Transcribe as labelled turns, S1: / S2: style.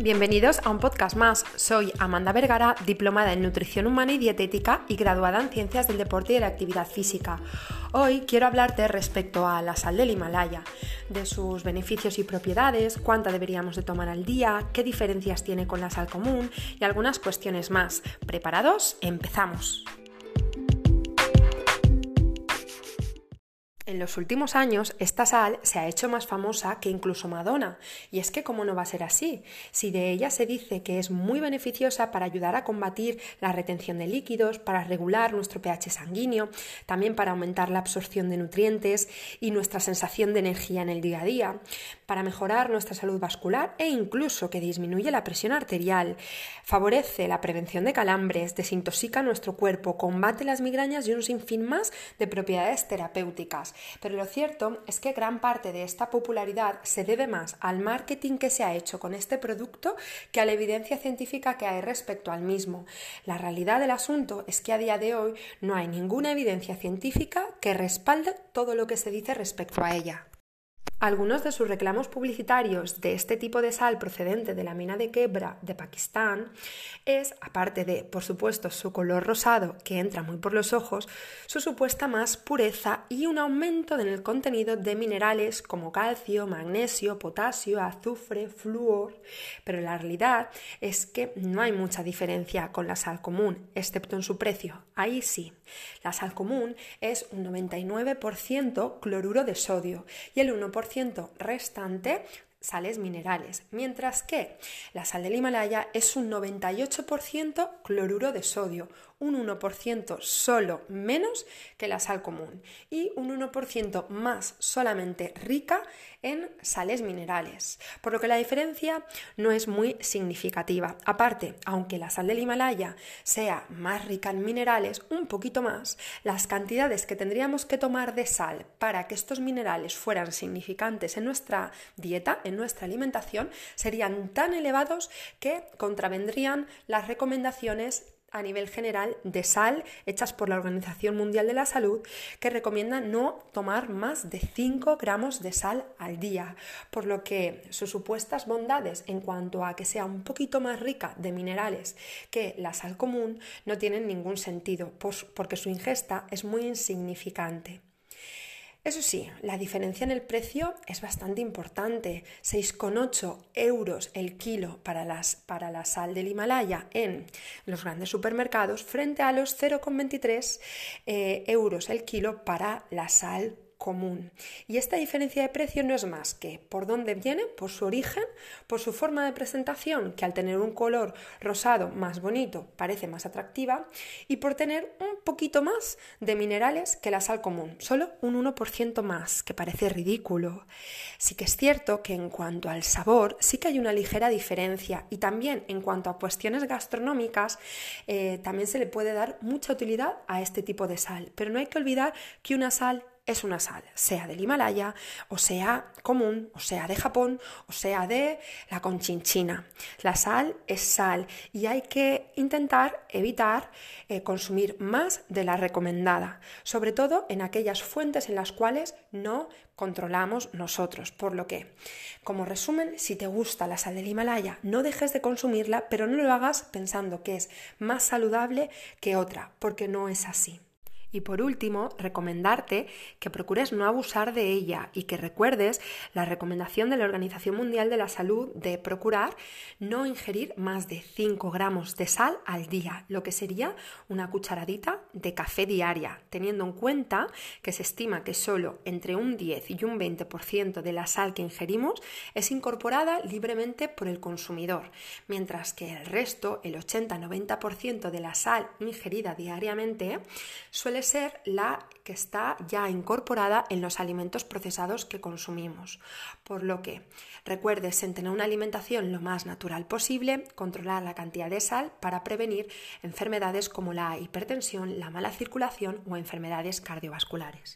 S1: Bienvenidos a un podcast más. Soy Amanda Vergara, diplomada en nutrición humana y dietética y graduada en ciencias del deporte y de la actividad física. Hoy quiero hablarte respecto a la sal del Himalaya, de sus beneficios y propiedades, cuánta deberíamos de tomar al día, qué diferencias tiene con la sal común y algunas cuestiones más. ¿Preparados? Empezamos. En los últimos años, esta sal se ha hecho más famosa que incluso Madonna. Y es que, ¿cómo no va a ser así? Si de ella se dice que es muy beneficiosa para ayudar a combatir la retención de líquidos, para regular nuestro pH sanguíneo, también para aumentar la absorción de nutrientes y nuestra sensación de energía en el día a día, para mejorar nuestra salud vascular e incluso que disminuye la presión arterial, favorece la prevención de calambres, desintoxica nuestro cuerpo, combate las migrañas y un sinfín más de propiedades terapéuticas. Pero lo cierto es que gran parte de esta popularidad se debe más al marketing que se ha hecho con este producto que a la evidencia científica que hay respecto al mismo. La realidad del asunto es que a día de hoy no hay ninguna evidencia científica que respalde todo lo que se dice respecto a ella. Algunos de sus reclamos publicitarios de este tipo de sal procedente de la mina de Quebra de Pakistán es, aparte de, por supuesto, su color rosado que entra muy por los ojos, su supuesta más pureza y un aumento en el contenido de minerales como calcio, magnesio, potasio, azufre, flúor. Pero la realidad es que no hay mucha diferencia con la sal común, excepto en su precio. Ahí sí. La sal común es un 99% cloruro de sodio y el 1% restante sales minerales, mientras que la sal del Himalaya es un 98% cloruro de sodio, un 1% solo menos que la sal común y un 1% más solamente rica en sales minerales, por lo que la diferencia no es muy significativa. Aparte, aunque la sal del Himalaya sea más rica en minerales, un poquito más, las cantidades que tendríamos que tomar de sal para que estos minerales fueran significantes en nuestra dieta, en nuestra alimentación, serían tan elevados que contravendrían las recomendaciones a nivel general de sal hechas por la Organización Mundial de la Salud que recomienda no tomar más de 5 gramos de sal al día, por lo que sus supuestas bondades en cuanto a que sea un poquito más rica de minerales que la sal común no tienen ningún sentido, porque su ingesta es muy insignificante. Eso sí, la diferencia en el precio es bastante importante. 6,8 euros el kilo para, las, para la sal del Himalaya en los grandes supermercados frente a los 0,23 eh, euros el kilo para la sal común. Y esta diferencia de precio no es más que por dónde viene, por su origen, por su forma de presentación, que al tener un color rosado más bonito parece más atractiva, y por tener un poquito más de minerales que la sal común, solo un 1% más, que parece ridículo. Sí que es cierto que en cuanto al sabor, sí que hay una ligera diferencia, y también en cuanto a cuestiones gastronómicas, eh, también se le puede dar mucha utilidad a este tipo de sal, pero no hay que olvidar que una sal es una sal, sea del Himalaya, o sea común, o sea de Japón, o sea de la conchinchina. La sal es sal y hay que intentar evitar eh, consumir más de la recomendada, sobre todo en aquellas fuentes en las cuales no controlamos nosotros. Por lo que, como resumen, si te gusta la sal del Himalaya, no dejes de consumirla, pero no lo hagas pensando que es más saludable que otra, porque no es así. Y por último, recomendarte que procures no abusar de ella y que recuerdes la recomendación de la Organización Mundial de la Salud de procurar no ingerir más de 5 gramos de sal al día, lo que sería una cucharadita de café diaria, teniendo en cuenta que se estima que solo entre un 10 y un 20% de la sal que ingerimos es incorporada libremente por el consumidor, mientras que el resto, el 80-90% de la sal ingerida diariamente, ser la que está ya incorporada en los alimentos procesados que consumimos. Por lo que recuerdes en tener una alimentación lo más natural posible, controlar la cantidad de sal para prevenir enfermedades como la hipertensión, la mala circulación o enfermedades cardiovasculares.